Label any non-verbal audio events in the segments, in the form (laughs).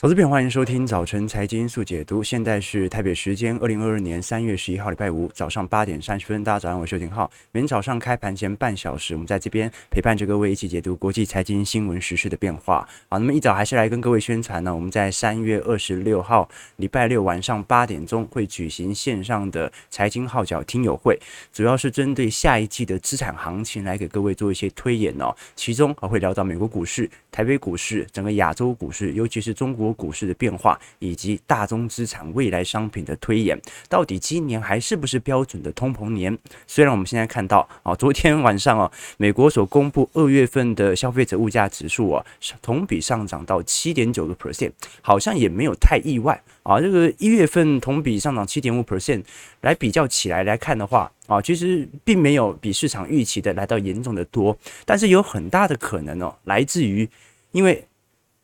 投资朋友，欢迎收听早晨财经速解读。现在是台北时间二零二二年三月十一号礼拜五早上八点三十分。大家早上好，我是邱廷浩。每天早上开盘前半小时，我们在这边陪伴着各位一起解读国际财经新闻时事的变化。好，那么一早还是来跟各位宣传呢，我们在三月二十六号礼拜六晚上八点钟会举行线上的财经号角听友会，主要是针对下一季的资产行情来给各位做一些推演哦。其中还会聊到美国股市、台北股市、整个亚洲股市，尤其是中国。股市的变化以及大宗资产未来商品的推演，到底今年还是不是标准的通膨年？虽然我们现在看到啊，昨天晚上啊，美国所公布二月份的消费者物价指数啊，同比上涨到七点九个 percent，好像也没有太意外啊。这个一月份同比上涨七点五 percent 来比较起来来看的话啊，其实并没有比市场预期的来到严重的多，但是有很大的可能哦，来自于因为。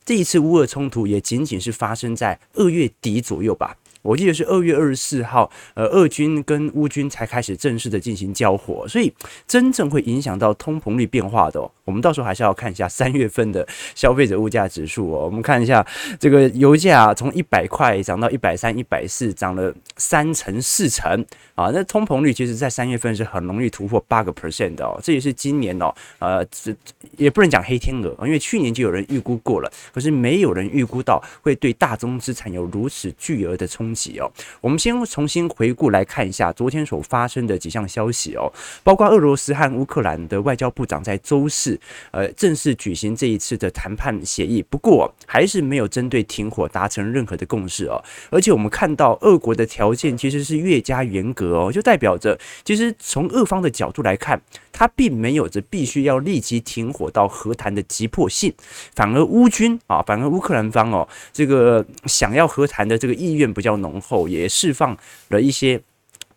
这一次乌俄冲突也仅仅是发生在二月底左右吧。我记得是二月二十四号，呃，俄军跟乌军才开始正式的进行交火，所以真正会影响到通膨率变化的，哦，我们到时候还是要看一下三月份的消费者物价指数哦。我们看一下这个油价从一百块涨到一百三、一百四，涨了三成、四成啊。那通膨率其实在三月份是很容易突破八个 percent 的哦。这也是今年哦，呃，这也不能讲黑天鹅，因为去年就有人预估过了，可是没有人预估到会对大宗资产有如此巨额的冲。哦，我们先重新回顾来看一下昨天所发生的几项消息哦，包括俄罗斯和乌克兰的外交部长在周四呃正式举行这一次的谈判协议，不过还是没有针对停火达成任何的共识哦，而且我们看到俄国的条件其实是越加严格哦，就代表着其实从俄方的角度来看，他并没有着必须要立即停火到和谈的急迫性，反而乌军啊，反而乌克兰方哦，这个想要和谈的这个意愿比较浓厚，也释放了一些。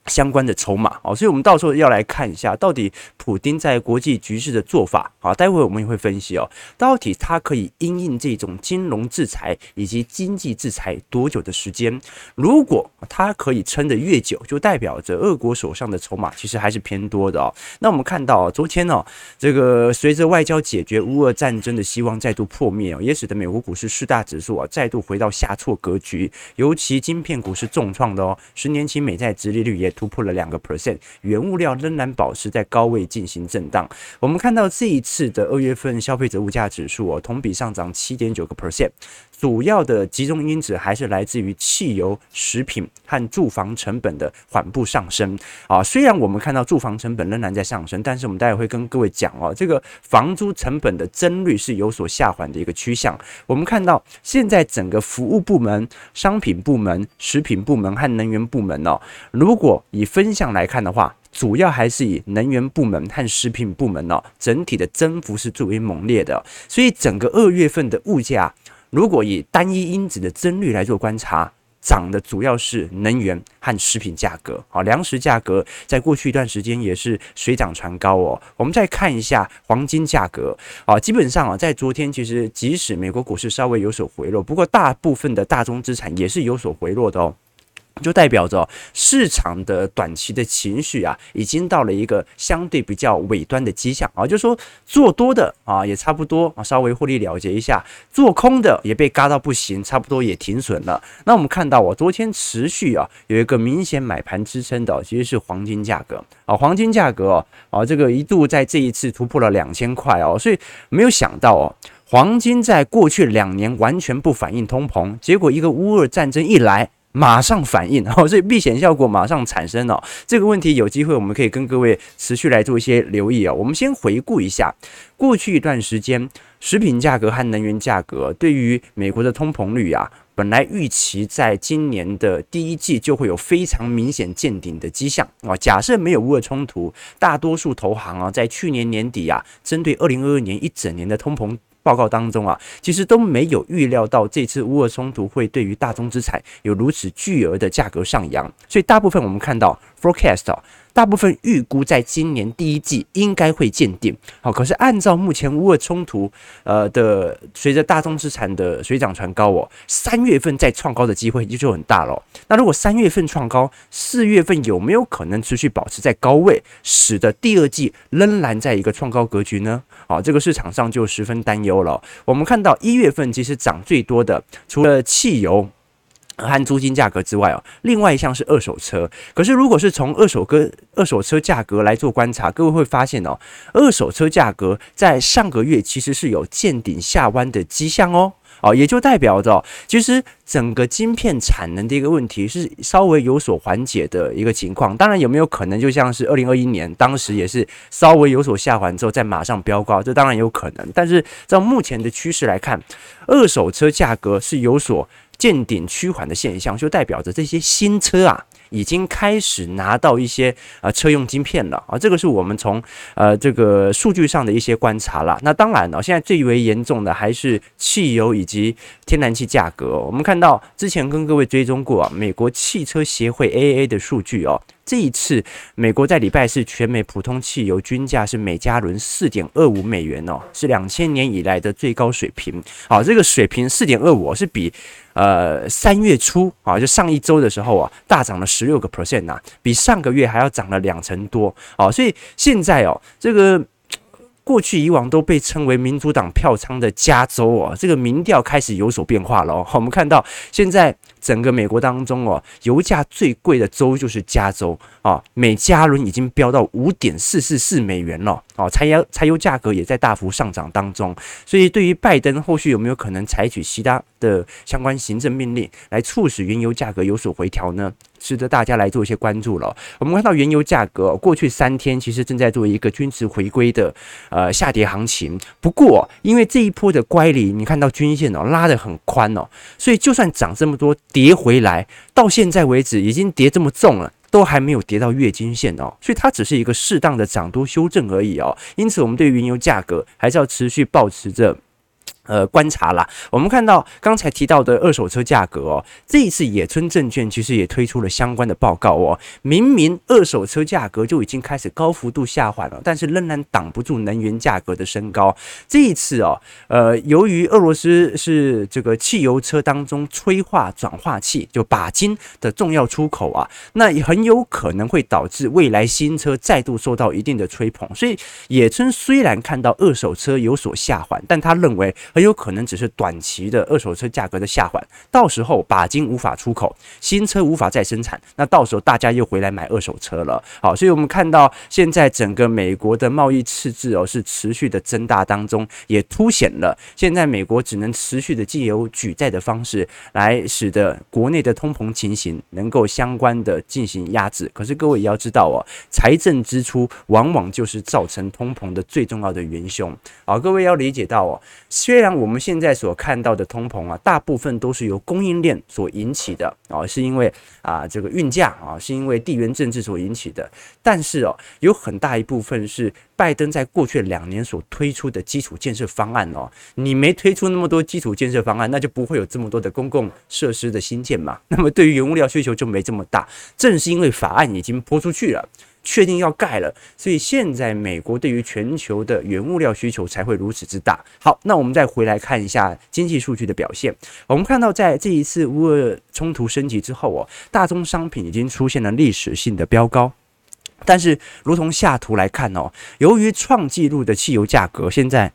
相关的筹码哦，所以我们到时候要来看一下，到底普丁在国际局势的做法啊，待会我们也会分析哦，到底他可以因应这种金融制裁以及经济制裁多久的时间？如果他可以撑得越久，就代表着俄国手上的筹码其实还是偏多的哦。那我们看到昨天呢，这个随着外交解决乌俄战争的希望再度破灭哦，也使得美国股市四大指数啊再度回到下挫格局，尤其晶片股是重创的哦，十年期美债殖利率也。突破了两个 percent，原物料仍然保持在高位进行震荡。我们看到这一次的二月份消费者物价指数哦，同比上涨七点九个 percent。主要的集中因子还是来自于汽油、食品和住房成本的缓步上升啊。虽然我们看到住房成本仍然在上升，但是我们待会会跟各位讲哦，这个房租成本的增率是有所下缓的一个趋向。我们看到现在整个服务部门、商品部门、食品部门和能源部门哦，如果以分项来看的话，主要还是以能源部门和食品部门哦，整体的增幅是最为猛烈的。所以整个二月份的物价。如果以单一因子的增率来做观察，涨的主要是能源和食品价格。好，粮食价格在过去一段时间也是水涨船高哦。我们再看一下黄金价格啊，基本上啊，在昨天其实即使美国股市稍微有所回落，不过大部分的大宗资产也是有所回落的哦。就代表着市场的短期的情绪啊，已经到了一个相对比较尾端的迹象啊，就是说做多的啊也差不多啊，稍微获利了结一下；做空的也被嘎到不行，差不多也停损了。那我们看到，我昨天持续啊有一个明显买盘支撑的，其实是黄金价格啊，黄金价格啊，这个一度在这一次突破了两千块哦，所以没有想到哦，黄金在过去两年完全不反映通膨，结果一个乌俄战争一来。马上反应 (laughs) 哦，所以避险效果马上产生哦。这个问题有机会我们可以跟各位持续来做一些留意啊。我们先回顾一下过去一段时间，食品价格和能源价格对于美国的通膨率啊，本来预期在今年的第一季就会有非常明显见顶的迹象啊。假设没有乌俄冲突，大多数投行啊，在去年年底啊，针对二零二二年一整年的通膨。报告当中啊，其实都没有预料到这次乌俄冲突会对于大宗资产有如此巨额的价格上扬，所以大部分我们看到 forecast 啊，大部分预估在今年第一季应该会见顶。好，可是按照目前乌俄冲突，呃的随着大宗资产的水涨船高哦，三月份再创高的机会就就很大了。那如果三月份创高，四月份有没有可能持续保持在高位，使得第二季仍然在一个创高格局呢？好，这个市场上就十分担忧了。我们看到一月份其实涨最多的，除了汽油。和租金价格之外哦，另外一项是二手车。可是如果是从二手车二手车价格来做观察，各位会发现哦，二手车价格在上个月其实是有见顶下弯的迹象哦。哦，也就代表着其实整个晶片产能的一个问题是稍微有所缓解的一个情况。当然有没有可能就像是二零二一年当时也是稍微有所下缓之后再马上飙高，这当然有可能。但是照目前的趋势来看，二手车价格是有所。见顶趋缓的现象，就代表着这些新车啊，已经开始拿到一些呃车用晶片了啊，这个是我们从呃这个数据上的一些观察了。那当然了，现在最为严重的还是汽油以及天然气价格。我们看到之前跟各位追踪过啊，美国汽车协会 AA 的数据哦。这一次，美国在礼拜四全美普通汽油均价是每加仑四点二五美元哦，是两千年以来的最高水平。好，这个水平四点二五是比呃三月初啊，就上一周的时候啊，大涨了十六个 percent 呐，比上个月还要涨了两成多。好，所以现在哦，这个。过去以往都被称为民主党票仓的加州哦，这个民调开始有所变化了哦。我们看到现在整个美国当中哦，油价最贵的州就是加州啊，每加仑已经飙到五点四四四美元了哦。柴油柴油价格也在大幅上涨当中，所以对于拜登后续有没有可能采取其他的相关行政命令来促使原油价格有所回调呢？值得大家来做一些关注了。我们看到原油价格过去三天其实正在做一个均值回归的呃下跌行情。不过因为这一波的乖离，你看到均线哦拉得很宽哦，所以就算涨这么多跌回来，到现在为止已经跌这么重了，都还没有跌到月均线哦，所以它只是一个适当的涨多修正而已哦。因此我们对原油价格还是要持续保持着。呃，观察啦，我们看到刚才提到的二手车价格哦，这一次野村证券其实也推出了相关的报告哦。明明二手车价格就已经开始高幅度下滑了，但是仍然挡不住能源价格的升高。这一次哦，呃，由于俄罗斯是这个汽油车当中催化转化器就鈀金的重要出口啊，那也很有可能会导致未来新车再度受到一定的吹捧。所以野村虽然看到二手车有所下滑，但他认为。很有可能只是短期的二手车价格的下滑，到时候鈀金无法出口，新车无法再生产，那到时候大家又回来买二手车了。好，所以我们看到现在整个美国的贸易赤字哦是持续的增大当中，也凸显了现在美国只能持续的借由举债的方式来使得国内的通膨情形能够相关的进行压制。可是各位也要知道哦，财政支出往往就是造成通膨的最重要的元凶。好，各位要理解到哦，虽然像我们现在所看到的通膨啊，大部分都是由供应链所引起的啊，是因为啊这个运价啊，是因为地缘政治所引起的。但是哦，有很大一部分是拜登在过去两年所推出的基础建设方案哦。你没推出那么多基础建设方案，那就不会有这么多的公共设施的新建嘛。(laughs) 那么对于原物料需求就没这么大。正是因为法案已经泼出去了。确定要盖了，所以现在美国对于全球的原物料需求才会如此之大。好，那我们再回来看一下经济数据的表现。我们看到，在这一次乌俄冲突升级之后哦，大宗商品已经出现了历史性的飙高。但是，如同下图来看哦，由于创纪录的汽油价格现在。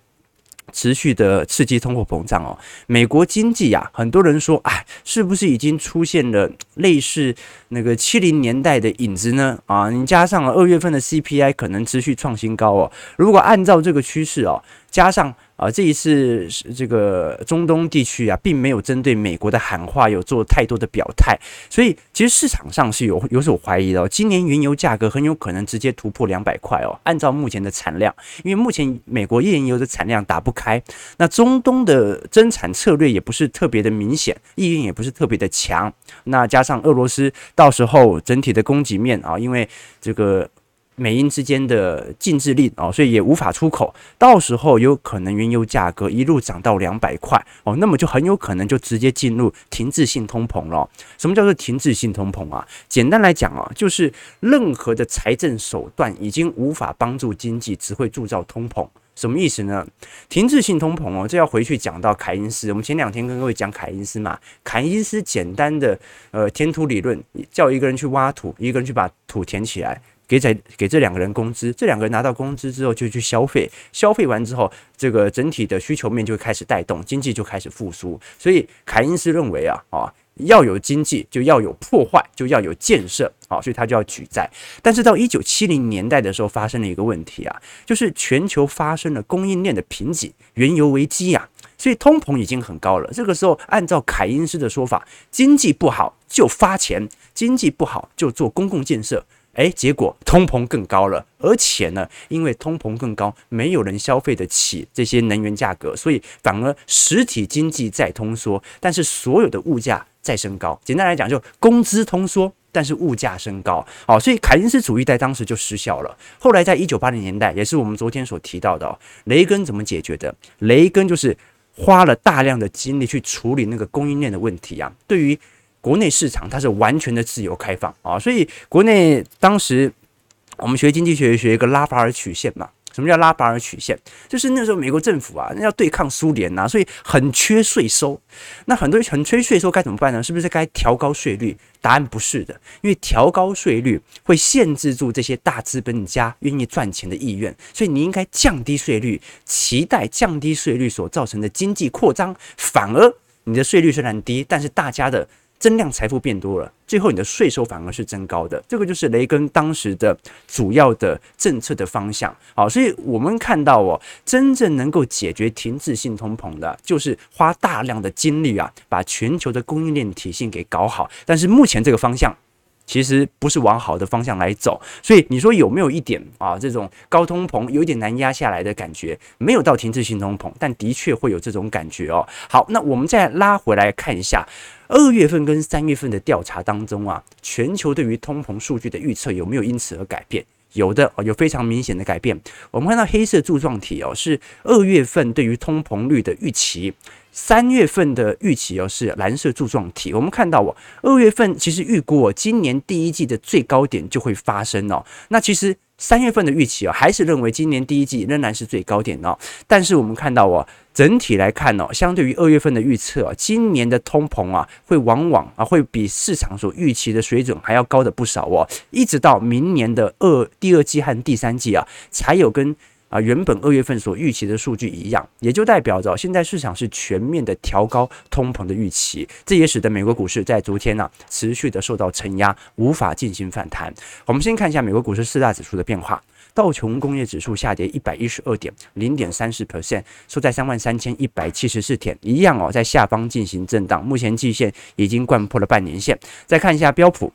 持续的刺激通货膨胀哦，美国经济啊，很多人说，哎，是不是已经出现了类似那个七零年代的影子呢？啊，你加上二月份的 CPI 可能持续创新高哦，如果按照这个趋势哦，加上。啊，这一次这个中东地区啊，并没有针对美国的喊话有做太多的表态，所以其实市场上是有有所怀疑的。今年原油价格很有可能直接突破两百块哦。按照目前的产量，因为目前美国页岩油的产量打不开，那中东的增产策略也不是特别的明显，意愿也不是特别的强。那加上俄罗斯到时候整体的供给面啊，因为这个。美英之间的禁制令哦，所以也无法出口。到时候有可能原油价格一路涨到两百块哦，那么就很有可能就直接进入停滞性通膨了。什么叫做停滞性通膨啊？简单来讲啊，就是任何的财政手段已经无法帮助经济，只会铸造通膨。什么意思呢？停滞性通膨哦，这要回去讲到凯因斯。我们前两天跟各位讲凯因斯嘛，凯因斯简单的呃填土理论，叫一个人去挖土，一个人去把土填起来。给在给这两个人工资，这两个人拿到工资之后就去消费，消费完之后，这个整体的需求面就开始带动，经济就开始复苏。所以凯因斯认为啊啊，要有经济就要有破坏，就要有建设啊，所以他就要举债。但是到一九七零年代的时候，发生了一个问题啊，就是全球发生了供应链的瓶颈，原油危机呀，所以通膨已经很高了。这个时候，按照凯因斯的说法，经济不好就发钱，经济不好就做公共建设。哎，结果通膨更高了，而且呢，因为通膨更高，没有人消费得起这些能源价格，所以反而实体经济在通缩，但是所有的物价在升高。简单来讲，就工资通缩，但是物价升高。好，所以凯恩斯主义在当时就失效了。后来在一九八零年代，也是我们昨天所提到的，雷根怎么解决的？雷根就是花了大量的精力去处理那个供应链的问题啊。对于国内市场它是完全的自由开放啊，所以国内当时我们学经济学学一个拉法尔曲线嘛。什么叫拉法尔曲线？就是那时候美国政府啊，要对抗苏联呐，所以很缺税收。那很多人很缺税收该怎么办呢？是不是该调高税率？答案不是的，因为调高税率会限制住这些大资本家愿意赚钱的意愿，所以你应该降低税率，期待降低税率所造成的经济扩张。反而你的税率虽然低，但是大家的。增量财富变多了，最后你的税收反而是增高的，这个就是雷根当时的主要的政策的方向。好，所以我们看到哦，真正能够解决停滞性通膨的，就是花大量的精力啊，把全球的供应链体系给搞好。但是目前这个方向。其实不是往好的方向来走，所以你说有没有一点啊，这种高通膨有一点难压下来的感觉？没有到停滞性通膨，但的确会有这种感觉哦。好，那我们再拉回来看一下二月份跟三月份的调查当中啊，全球对于通膨数据的预测有没有因此而改变？有的，有非常明显的改变。我们看到黑色柱状体哦，是二月份对于通膨率的预期。三月份的预期哦是蓝色柱状体，我们看到哦，二月份其实预估哦，今年第一季的最高点就会发生哦。那其实三月份的预期哦，还是认为今年第一季仍然是最高点哦。但是我们看到哦，整体来看哦，相对于二月份的预测啊，今年的通膨啊，会往往啊会比市场所预期的水准还要高的不少哦。一直到明年的二第二季和第三季啊，才有跟。啊，原本二月份所预期的数据一样，也就代表着现在市场是全面的调高通膨的预期，这也使得美国股市在昨天呢、持续的受到承压，无法进行反弹。我们先看一下美国股市四大指数的变化，道琼工业指数下跌一百一十二点，零点三四 percent，收在三万三千一百七十四点，一样哦，在下方进行震荡，目前季线已经贯破了半年线。再看一下标普。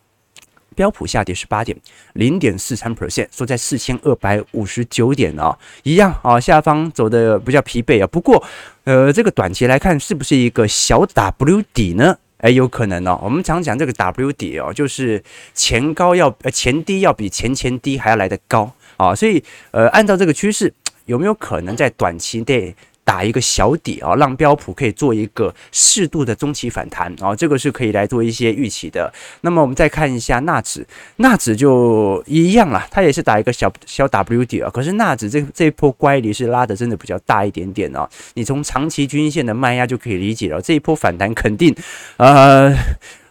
标普下跌十八点，零点四三 percent，收在四千二百五十九点啊，一样啊，下方走的比较疲惫啊。不过，呃，这个短期来看，是不是一个小 W 底呢？哎，有可能哦。我们常讲这个 W 底哦，就是前高要呃前低要比前前低还要来得高啊。所以，呃，按照这个趋势，有没有可能在短期内？打一个小底啊，让标普可以做一个适度的中期反弹啊，这个是可以来做一些预期的。那么我们再看一下纳指，纳指就一样啦，它也是打一个小小 W 底啊。可是纳指这这一波乖离是拉得真的比较大一点点啊。你从长期均线的卖压就可以理解了，这一波反弹肯定呃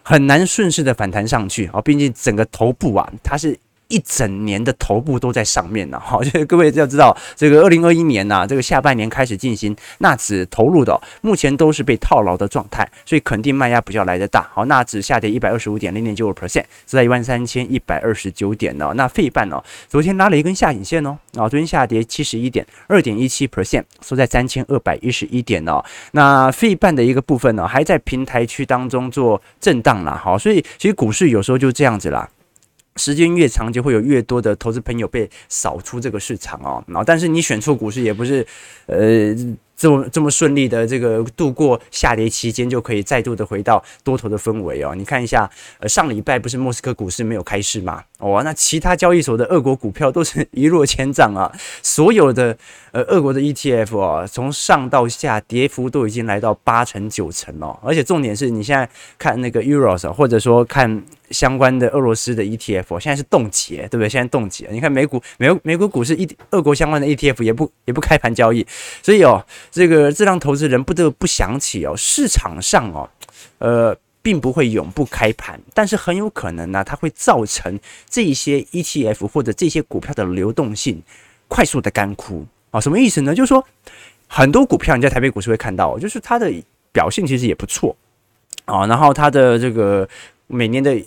很难顺势的反弹上去啊，毕竟整个头部啊它是。一整年的头部都在上面呢，好，(laughs) 就是各位要知道，这个二零二一年呐，这个下半年开始进行纳指投入的，目前都是被套牢的状态，所以肯定卖压比较来得大。好，纳指下跌一百二十五点零点九五 percent，是在一万三千一百二十九点呢。那费半呢，昨天拉了一根下影线哦，啊，昨天下跌七十一点二点一七 percent，收在三千二百一十一点哦。那费半的一个部分呢，还在平台区当中做震荡了。好，所以其实股市有时候就这样子啦。时间越长，就会有越多的投资朋友被扫出这个市场哦。然后，但是你选错股市也不是，呃，这么这么顺利的这个度过下跌期间，就可以再度的回到多头的氛围哦。你看一下，呃，上礼拜不是莫斯科股市没有开市吗？哦，那其他交易所的俄国股票都是一落千丈啊，所有的呃俄国的 ETF 啊，从上到下跌幅都已经来到八成九成了。而且重点是你现在看那个 Euros，或者说看相关的俄罗斯的 ETF，现在是冻结，对不对？现在冻结。你看美股，美美国股市一俄国相关的 ETF 也不也不开盘交易，所以哦。这个这让投资人不得不想起哦，市场上哦，呃，并不会永不开盘，但是很有可能呢，它会造成这些 ETF 或者这些股票的流动性快速的干枯啊。什么意思呢？就是说很多股票你在台北股市会看到，就是它的表现其实也不错啊，然后它的这个每年的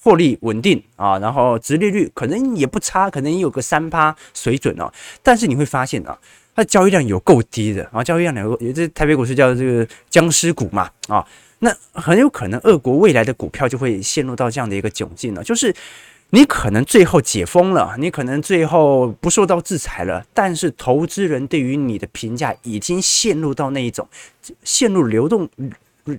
获利稳定啊，然后殖利率可能也不差，可能也有个三趴水准哦，但是你会发现啊。它交易量有够低的然后，交易量有也这台北股市叫这个僵尸股嘛啊，那很有可能俄国未来的股票就会陷入到这样的一个窘境了，就是你可能最后解封了，你可能最后不受到制裁了，但是投资人对于你的评价已经陷入到那一种陷入流动。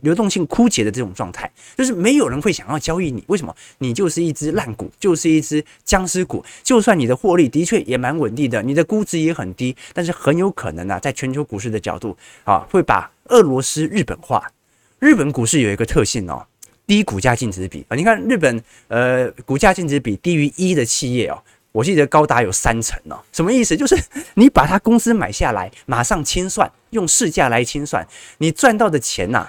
流动性枯竭的这种状态，就是没有人会想要交易你。为什么？你就是一只烂股，就是一只僵尸股。就算你的获利的确也蛮稳定的，你的估值也很低，但是很有可能啊，在全球股市的角度啊，会把俄罗斯日本化。日本股市有一个特性哦，低股价净值比啊。你看日本呃，股价净值比低于一的企业哦，我记得高达有三成哦。什么意思？就是你把它公司买下来，马上清算，用市价来清算，你赚到的钱呐、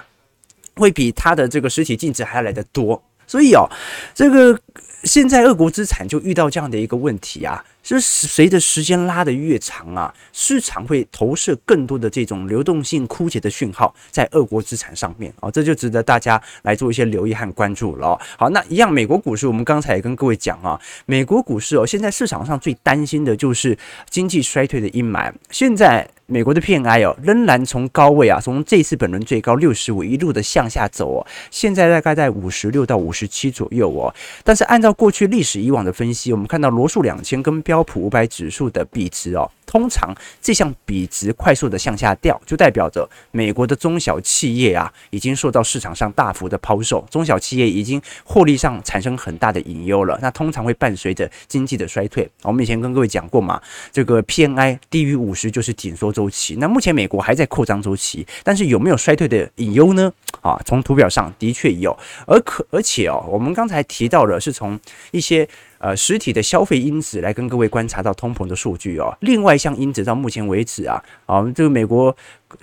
会比它的这个实体净值还要来的多，所以哦，这个现在俄国资产就遇到这样的一个问题啊。就是随着时间拉得越长啊，市场会投射更多的这种流动性枯竭的讯号在俄国资产上面啊，这就值得大家来做一些留意和关注了。好，那一样，美国股市我们刚才也跟各位讲啊，美国股市哦，现在市场上最担心的就是经济衰退的阴霾。现在美国的 PMI 哦，仍然从高位啊，从这次本轮最高六十五一路的向下走哦，现在大概在五十六到五十七左右哦。但是按照过去历史以往的分析，我们看到罗素两千跟标普五百指数的比值哦，通常这项比值快速的向下掉，就代表着美国的中小企业啊，已经受到市场上大幅的抛售，中小企业已经获利上产生很大的隐忧了。那通常会伴随着经济的衰退。我们以前跟各位讲过嘛，这个 PNI 低于五十就是紧缩周期。那目前美国还在扩张周期，但是有没有衰退的隐忧呢？啊，从图表上的确有，而可而且哦，我们刚才提到的是从一些。呃，实体的消费因子来跟各位观察到通膨的数据哦。另外一项因子到目前为止啊，啊，这个美国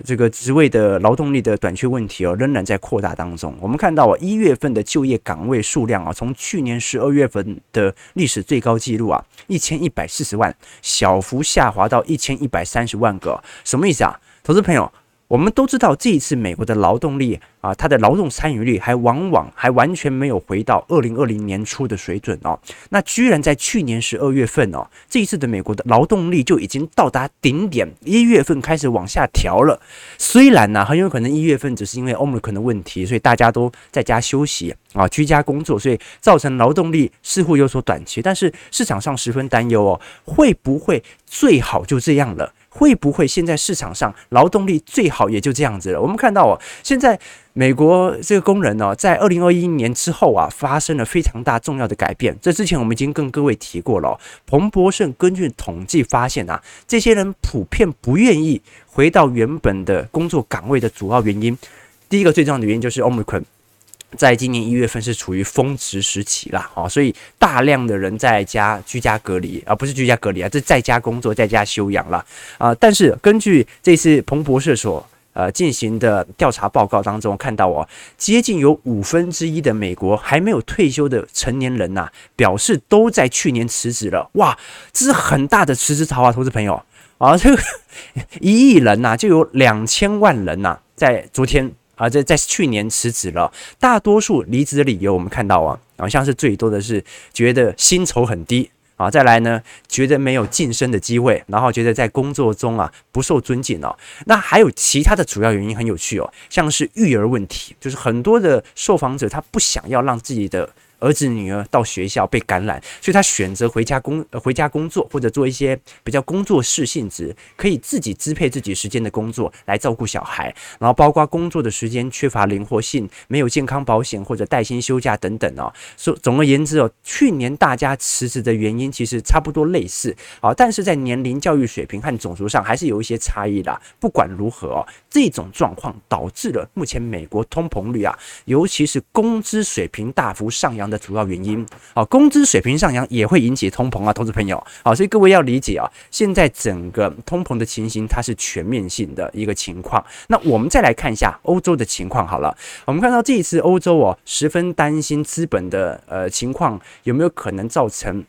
这个职位的劳动力的短缺问题哦，仍然在扩大当中。我们看到啊，一月份的就业岗位数量啊，从去年十二月份的历史最高纪录啊，一千一百四十万，小幅下滑到一千一百三十万个。什么意思啊，投资朋友？我们都知道，这一次美国的劳动力啊，它的劳动参与率还往往还完全没有回到二零二零年初的水准哦。那居然在去年十二月份哦，这一次的美国的劳动力就已经到达顶点，一月份开始往下调了。虽然呢，很有可能一月份只是因为 Omicron 的问题，所以大家都在家休息啊，居家工作，所以造成劳动力似乎有所短缺。但是市场上十分担忧哦，会不会最好就这样了？会不会现在市场上劳动力最好也就这样子了？我们看到哦，现在美国这个工人呢，在二零二一年之后啊，发生了非常大重要的改变。这之前我们已经跟各位提过了。彭博社根据统计发现啊，这些人普遍不愿意回到原本的工作岗位的主要原因，第一个最重要的原因就是 Omicron。在今年一月份是处于峰值时期啦，啊，所以大量的人在家居家隔离，而不是居家隔离啊，这在家工作，在家休养了啊。但是根据这次彭博社所呃进行的调查报告当中看到哦，接近有五分之一的美国还没有退休的成年人呐，表示都在去年辞职了。哇，这是很大的辞职潮啊，投资朋友啊，这个 (laughs) 一亿人呐，就有两千万人呐，在昨天。啊，这在去年辞职了，大多数离职的理由我们看到啊，好像是最多的是觉得薪酬很低啊，再来呢，觉得没有晋升的机会，然后觉得在工作中啊不受尊敬哦。那还有其他的主要原因很有趣哦，像是育儿问题，就是很多的受访者他不想要让自己的儿子女儿到学校被感染，所以他选择回家工回家工作，或者做一些比较工作室性质，可以自己支配自己时间的工作来照顾小孩。然后包括工作的时间缺乏灵活性，没有健康保险或者带薪休假等等哦。说总而言之哦，去年大家辞职的原因其实差不多类似啊，但是在年龄、教育水平和种族上还是有一些差异的。不管如何哦，这种状况导致了目前美国通膨率啊，尤其是工资水平大幅上扬的主要原因。啊，工资水平上扬也会引起通膨啊，投资朋友。啊，所以各位要理解啊，现在整个通膨的情形它是全面性的一个情况。那我们再来看一下欧洲的情况好了。我们看到这一次欧洲哦，十分担心资本的呃情况有没有可能造成。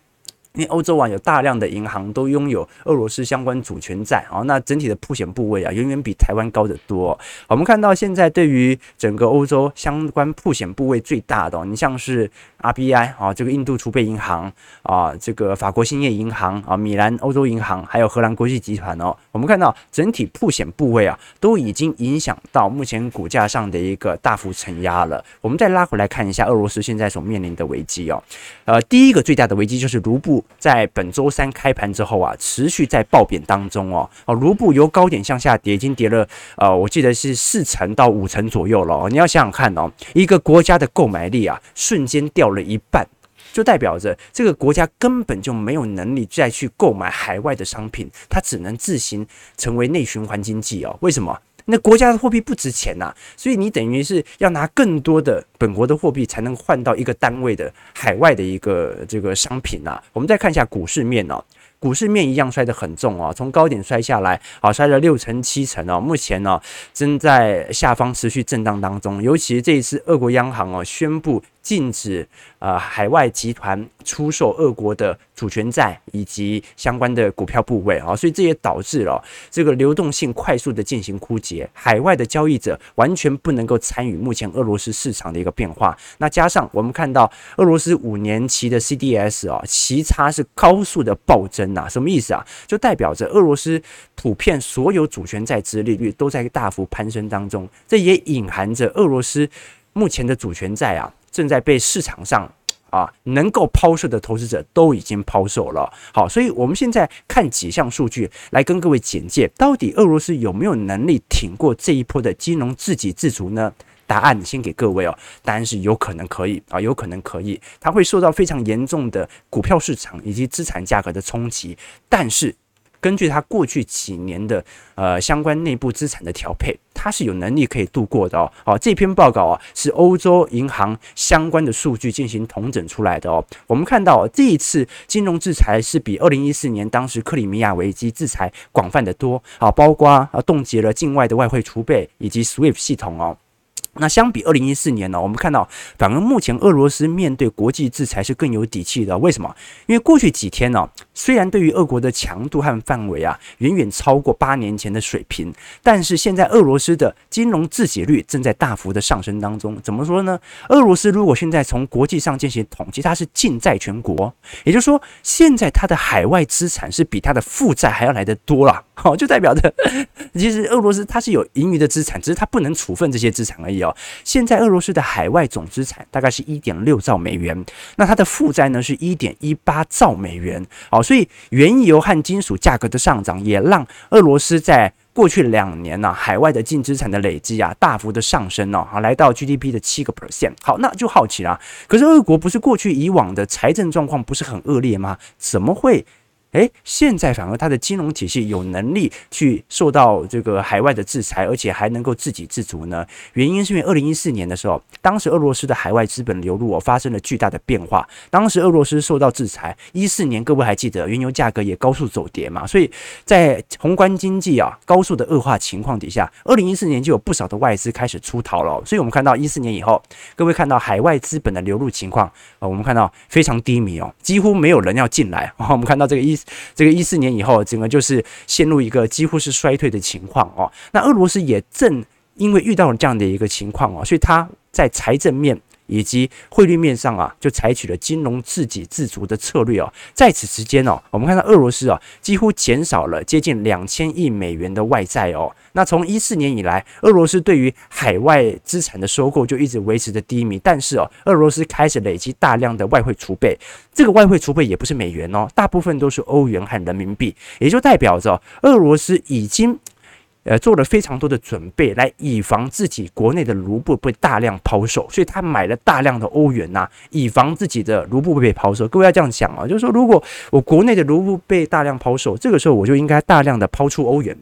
因为欧洲啊，有大量的银行都拥有俄罗斯相关主权债啊，那整体的曝险部位啊，远远比台湾高得多。我们看到现在对于整个欧洲相关曝险部位最大的，你像是 RBI 啊，这个印度储备银行啊，这个法国兴业银行啊，米兰欧洲银行，还有荷兰国际集团哦，我们看到整体曝险部位啊，都已经影响到目前股价上的一个大幅承压了。我们再拉回来看一下俄罗斯现在所面临的危机哦，呃，第一个最大的危机就是卢布。在本周三开盘之后啊，持续在暴贬当中哦哦，卢布由高点向下跌，已经跌了呃，我记得是四成到五成左右了哦。你要想想看哦，一个国家的购买力啊，瞬间掉了一半，就代表着这个国家根本就没有能力再去购买海外的商品，它只能自行成为内循环经济哦。为什么？那国家的货币不值钱呐，所以你等于是要拿更多的本国的货币才能换到一个单位的海外的一个这个商品呐。我们再看一下股市面哦，股市面一样摔得很重啊，从高点摔下来，啊，摔了六成七成啊。目前呢，正在下方持续震荡当中，尤其这一次俄国央行哦宣布。禁止呃海外集团出售俄国的主权债以及相关的股票部位啊，所以这也导致了这个流动性快速的进行枯竭，海外的交易者完全不能够参与目前俄罗斯市场的一个变化。那加上我们看到俄罗斯五年期的 CDS 啊，息差是高速的暴增啊，什么意思啊？就代表着俄罗斯普遍所有主权债值利率都在大幅攀升当中，这也隐含着俄罗斯目前的主权债啊。正在被市场上啊能够抛售的投资者都已经抛售了。好，所以我们现在看几项数据来跟各位简介，到底俄罗斯有没有能力挺过这一波的金融自给自足呢？答案先给各位哦，答案是有可能可以啊，有可能可以，它会受到非常严重的股票市场以及资产价格的冲击，但是。根据他过去几年的呃相关内部资产的调配，它是有能力可以度过的哦。好，这篇报告啊是欧洲银行相关的数据进行统整出来的哦。我们看到这一次金融制裁是比二零一四年当时克里米亚危机制裁广泛的多啊，包括啊冻结了境外的外汇储备以及 SWIFT 系统哦。那相比二零一四年呢，我们看到，反而目前俄罗斯面对国际制裁是更有底气的。为什么？因为过去几天呢，虽然对于俄国的强度和范围啊，远远超过八年前的水平，但是现在俄罗斯的金融自给率正在大幅的上升当中。怎么说呢？俄罗斯如果现在从国际上进行统计，它是净债权国，也就是说，现在它的海外资产是比它的负债还要来得多了。好，(laughs) 就代表着，其实俄罗斯它是有盈余的资产，只是它不能处分这些资产而已哦。现在俄罗斯的海外总资产大概是一点六兆美元，那它的负债呢是一点一八兆美元。好，所以原油和金属价格的上涨也让俄罗斯在过去两年呢、海外的净资产的累积啊大幅的上升哦，来到 GDP 的七个 percent。好，那就好奇了，可是俄国不是过去以往的财政状况不是很恶劣吗？怎么会？诶，现在反而它的金融体系有能力去受到这个海外的制裁，而且还能够自给自足呢？原因是因为二零一四年的时候，当时俄罗斯的海外资本流入哦发生了巨大的变化。当时俄罗斯受到制裁，一四年各位还记得原油价格也高速走跌嘛？所以在宏观经济啊高速的恶化情况底下，二零一四年就有不少的外资开始出逃了。所以我们看到一四年以后，各位看到海外资本的流入情况啊，我们看到非常低迷哦，几乎没有人要进来。(laughs) 我们看到这个一。这个一四年以后，整个就是陷入一个几乎是衰退的情况哦。那俄罗斯也正因为遇到了这样的一个情况哦，所以他在财政面以及汇率面上啊，就采取了金融自给自足的策略哦。在此时间哦，我们看到俄罗斯啊，几乎减少了接近两千亿美元的外债哦。那从一四年以来，俄罗斯对于海外资产的收购就一直维持着低迷。但是哦，俄罗斯开始累积大量的外汇储备，这个外汇储备也不是美元哦，大部分都是欧元和人民币，也就代表着俄罗斯已经。呃，做了非常多的准备，来以防自己国内的卢布被大量抛售，所以他买了大量的欧元呐、以防自己的卢布被抛售。各位要这样想啊，就是说，如果我国内的卢布被大量抛售，这个时候我就应该大量的抛出欧元。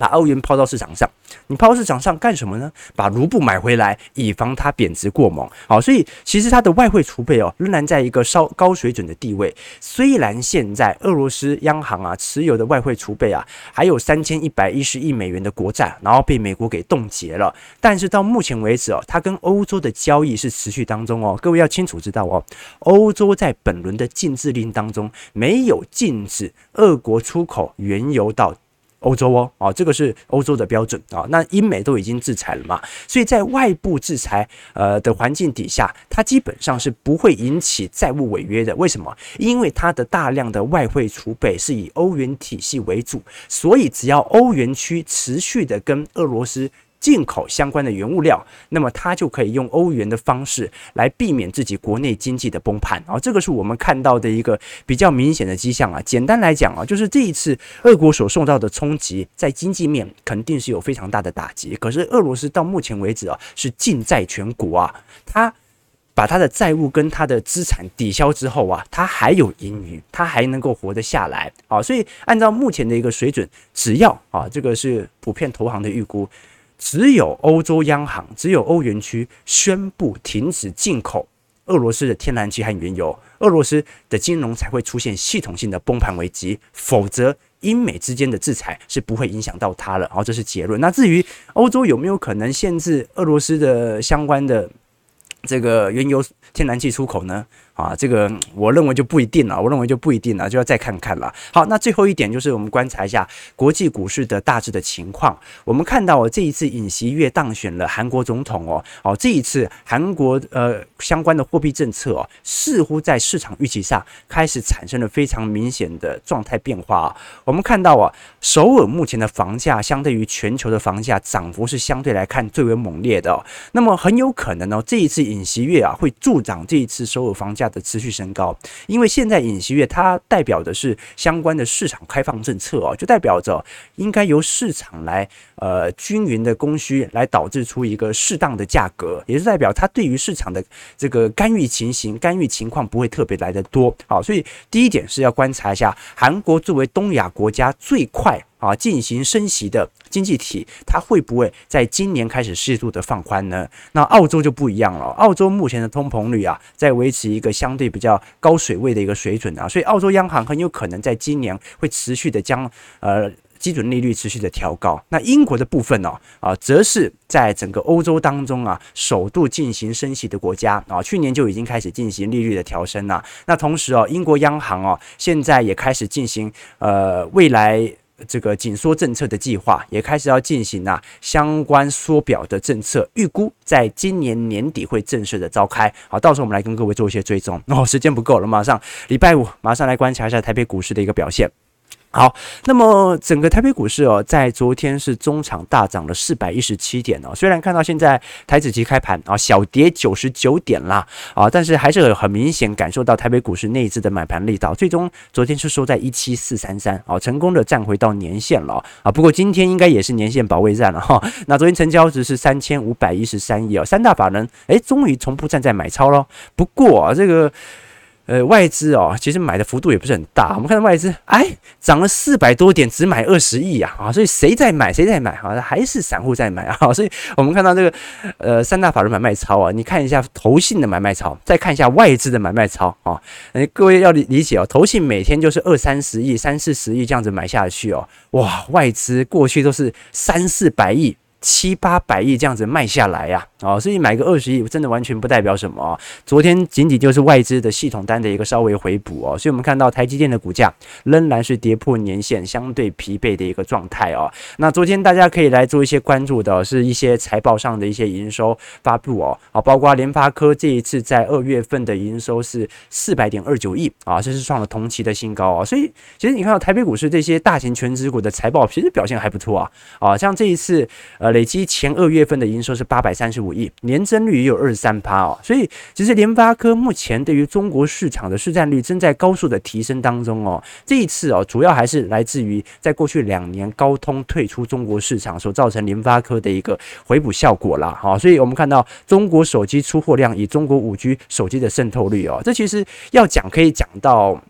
把欧元抛到市场上，你抛到市场上干什么呢？把卢布买回来，以防它贬值过猛。好，所以其实它的外汇储备哦，仍然在一个稍高水准的地位。虽然现在俄罗斯央行啊持有的外汇储备啊还有三千一百一十亿美元的国债，然后被美国给冻结了。但是到目前为止哦，它跟欧洲的交易是持续当中哦。各位要清楚知道哦，欧洲在本轮的禁制令当中没有禁止俄国出口原油到。欧洲哦，啊，这个是欧洲的标准啊。那英美都已经制裁了嘛，所以在外部制裁呃的环境底下，它基本上是不会引起债务违约的。为什么？因为它的大量的外汇储备是以欧元体系为主，所以只要欧元区持续的跟俄罗斯。进口相关的原物料，那么它就可以用欧元的方式来避免自己国内经济的崩盘啊，这个是我们看到的一个比较明显的迹象啊。简单来讲啊，就是这一次俄国所受到的冲击，在经济面肯定是有非常大的打击。可是俄罗斯到目前为止啊，是尽债全国啊，他把他的债务跟他的资产抵消之后啊，他还有盈余，他还能够活得下来啊。所以按照目前的一个水准，只要啊，这个是普遍投行的预估。只有欧洲央行，只有欧元区宣布停止进口俄罗斯的天然气和原油，俄罗斯的金融才会出现系统性的崩盘危机。否则，英美之间的制裁是不会影响到它了。然后，这是结论。那至于欧洲有没有可能限制俄罗斯的相关的这个原油、天然气出口呢？啊，这个我认为就不一定了，我认为就不一定了，就要再看看了。好，那最后一点就是我们观察一下国际股市的大致的情况。我们看到哦，这一次尹锡悦当选了韩国总统哦，哦，这一次韩国呃相关的货币政策哦，似乎在市场预期上开始产生了非常明显的状态变化。我们看到啊，首尔目前的房价相对于全球的房价涨幅是相对来看最为猛烈的。那么很有可能呢，这一次尹锡悦啊会助长这一次首尔房价的持续升高，因为现在尹锡悦它代表的是相关的市场开放政策哦，就代表着应该由市场来呃均匀的供需来导致出一个适当的价格，也是代表它对于市场的这个干预情形、干预情况不会特别来得多。好，所以第一点是要观察一下韩国作为东亚国家最快。啊，进行升息的经济体，它会不会在今年开始适度的放宽呢？那澳洲就不一样了，澳洲目前的通膨率啊，在维持一个相对比较高水位的一个水准啊，所以澳洲央行很有可能在今年会持续的将呃基准利率持续的调高。那英国的部分呢，啊，则是在整个欧洲当中啊，首度进行升息的国家啊，去年就已经开始进行利率的调升了。那同时哦，英国央行哦，现在也开始进行呃未来。这个紧缩政策的计划也开始要进行啊，相关缩表的政策预估在今年年底会正式的召开。好，到时候我们来跟各位做一些追踪。哦，时间不够了，马上礼拜五马上来观察一下台北股市的一个表现。好，那么整个台北股市哦，在昨天是中场大涨了四百一十七点哦。虽然看到现在台指期开盘啊，小跌九十九点啦啊，但是还是很明显感受到台北股市内资的买盘力道。最终昨天是收在一七四三三啊，成功的站回到年线了啊。不过今天应该也是年线保卫战了哈。那昨天成交值是三千五百一十三亿哦，三大法人哎，终于从不站在买超了。不过啊，这个。呃，外资哦，其实买的幅度也不是很大。我们看到外资，哎，涨了四百多点，只买二十亿啊，啊，所以谁在买，谁在买啊？还是散户在买啊？所以我们看到这个，呃，三大法人买卖超啊，你看一下投信的买卖超，再看一下外资的买卖超啊。哎，各位要理理解哦，投信每天就是二三十亿、三四十亿这样子买下去哦，哇，外资过去都是三四百亿。七八百亿这样子卖下来呀，啊，所以买个二十亿真的完全不代表什么。昨天仅仅就是外资的系统单的一个稍微回补哦，所以我们看到台积电的股价仍然是跌破年线，相对疲惫的一个状态哦。那昨天大家可以来做一些关注的是一些财报上的一些营收发布哦，啊，包括联发科这一次在二月份的营收是四百点二九亿啊，这是创了同期的新高啊。所以其实你看到台北股市这些大型全职股的财报，其实表现还不错啊，啊，像这一次呃。累积前二月份的营收是八百三十五亿，年增率也有二十三趴哦，所以其实联发科目前对于中国市场的市占率正在高速的提升当中哦。这一次哦，主要还是来自于在过去两年高通退出中国市场所造成联发科的一个回补效果啦。哈。所以我们看到中国手机出货量以中国五 G 手机的渗透率哦，这其实要讲可以讲到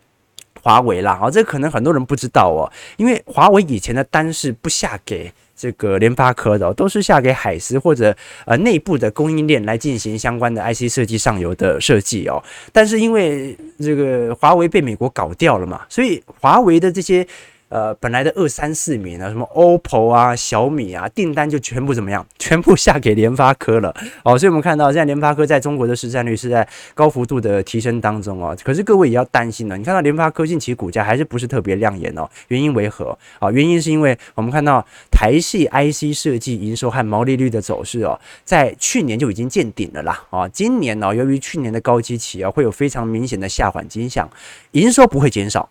华为啦。啊，这可能很多人不知道哦，因为华为以前的单是不下给。这个联发科的都是下给海思或者呃内部的供应链来进行相关的 IC 设计上游的设计哦，但是因为这个华为被美国搞掉了嘛，所以华为的这些。呃，本来的二三四名呢，什么 OPPO 啊、小米啊，订单就全部怎么样？(laughs) 全部下给联发科了哦。所以我们看到现在联发科在中国的市占率是在高幅度的提升当中哦。可是各位也要担心了，你看到联发科近期股价还是不是特别亮眼哦？原因为何啊？原因是因为我们看到台系 IC 设计营收和毛利率的走势哦，在去年就已经见顶了啦啊。今年呢，由于去年的高基期啊，会有非常明显的下缓迹象，营收不会减少。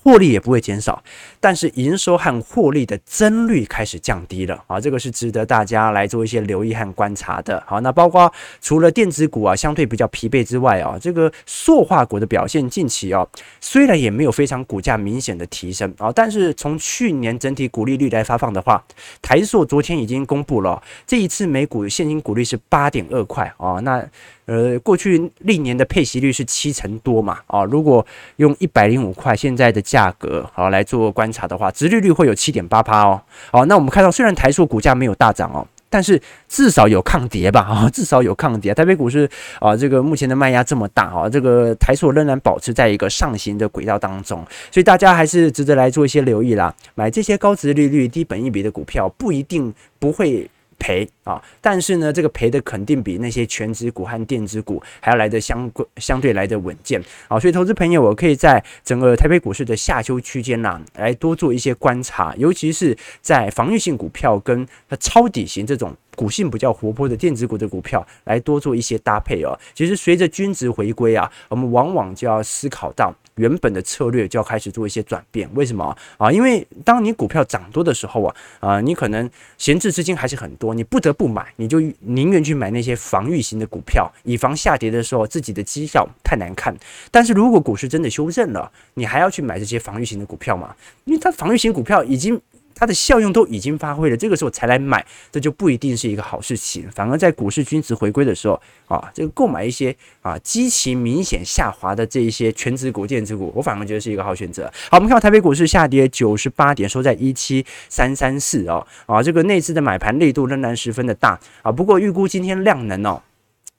获利也不会减少，但是营收和获利的增率开始降低了啊，这个是值得大家来做一些留意和观察的。好，那包括除了电子股啊相对比较疲惫之外啊，这个塑化股的表现近期啊，虽然也没有非常股价明显的提升啊，但是从去年整体股利率来发放的话，台塑昨天已经公布了这一次每股现金股利是八点二块啊，那。呃，过去历年的配息率是七成多嘛？啊，如果用一百零五块现在的价格好来做观察的话，殖利率会有七点八趴哦。好，那我们看到虽然台塑股价没有大涨哦，但是至少有抗跌吧？啊，至少有抗跌。台北股市啊，这个目前的卖压这么大啊，这个台塑仍然保持在一个上行的轨道当中，所以大家还是值得来做一些留意啦。买这些高殖利率、低本益比的股票，不一定不会。赔啊，但是呢，这个赔的肯定比那些全值股和电子股还要来的相相对来的稳健啊，所以投资朋友，我可以在整个台北股市的下修区间呐，来多做一些观察，尤其是在防御性股票跟它抄底型这种。股性比较活泼的电子股的股票来多做一些搭配哦。其实随着均值回归啊，我们往往就要思考到原本的策略就要开始做一些转变。为什么啊？因为当你股票涨多的时候啊，啊，你可能闲置资金还是很多，你不得不买，你就宁愿去买那些防御型的股票，以防下跌的时候自己的绩效太难看。但是如果股市真的修正了，你还要去买这些防御型的股票吗？因为它防御型股票已经。它的效用都已经发挥了，这个时候才来买，这就不一定是一个好事情。反而在股市均值回归的时候啊，这个购买一些啊基期明显下滑的这一些全值股、电子股，我反而觉得是一个好选择。好，我们看到台北股市下跌九十八点，收在一七三三四哦，啊，这个内资的买盘力度仍然十分的大啊。不过预估今天量能哦。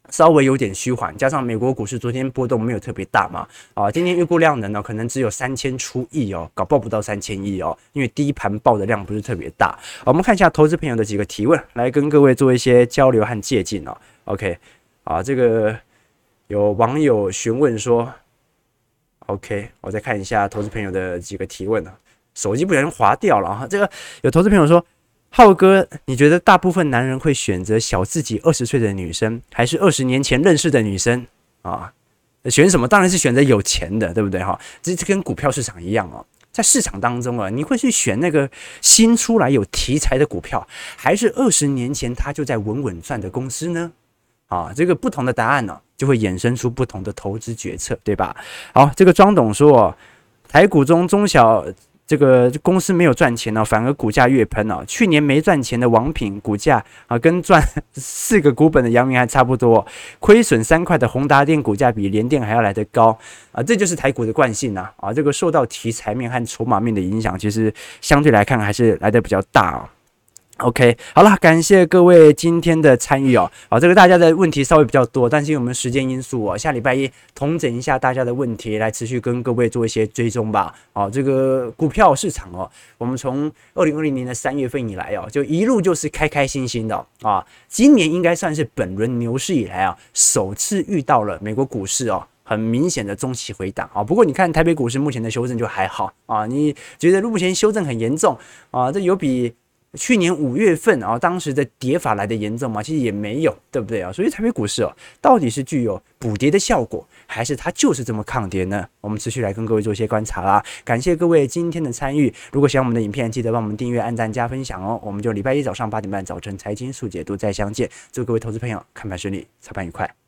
稍微有点虚缓，加上美国股市昨天波动没有特别大嘛，啊，今天预估量能呢可能只有三千出亿哦，搞爆不到三千亿哦，因为第一盘爆的量不是特别大。我们看一下投资朋友的几个提问，来跟各位做一些交流和借鉴哦。OK，啊，这个有网友询问说，OK，我再看一下投资朋友的几个提问啊，手机不小心滑掉了啊，这个有投资朋友说。浩哥，你觉得大部分男人会选择小自己二十岁的女生，还是二十年前认识的女生啊？选什么？当然是选择有钱的，对不对？哈，这这跟股票市场一样哦，在市场当中啊，你会去选那个新出来有题材的股票，还是二十年前他就在稳稳赚的公司呢？啊，这个不同的答案呢，就会衍生出不同的投资决策，对吧？好，这个庄董说，台股中中小。这个公司没有赚钱呢，反而股价越喷哦。去年没赚钱的王品股价啊，跟赚四个股本的阳明还差不多。亏损三块的宏达电股价比联电还要来得高啊，这就是台股的惯性啊啊。这个受到题材面和筹码面的影响，其实相对来看还是来得比较大哦。OK，好了，感谢各位今天的参与哦。好，这个大家的问题稍微比较多，但是因为我们时间因素哦，下礼拜一统整一下大家的问题，来持续跟各位做一些追踪吧。好，这个股票市场哦，我们从二零二零年的三月份以来哦，就一路就是开开心心的啊。今年应该算是本轮牛市以来啊，首次遇到了美国股市哦，很明显的中期回档啊。不过你看台北股市目前的修正就还好啊，你觉得目前修正很严重啊？这有比。去年五月份啊，当时的跌法来的严重吗？其实也没有，对不对啊？所以台北股市哦，到底是具有补跌的效果，还是它就是这么抗跌呢？我们持续来跟各位做一些观察啦。感谢各位今天的参与。如果喜欢我们的影片，记得帮我们订阅、按赞、加分享哦。我们就礼拜一早上八点半早晨财经速解读再相见。祝各位投资朋友看盘顺利，操盘愉快。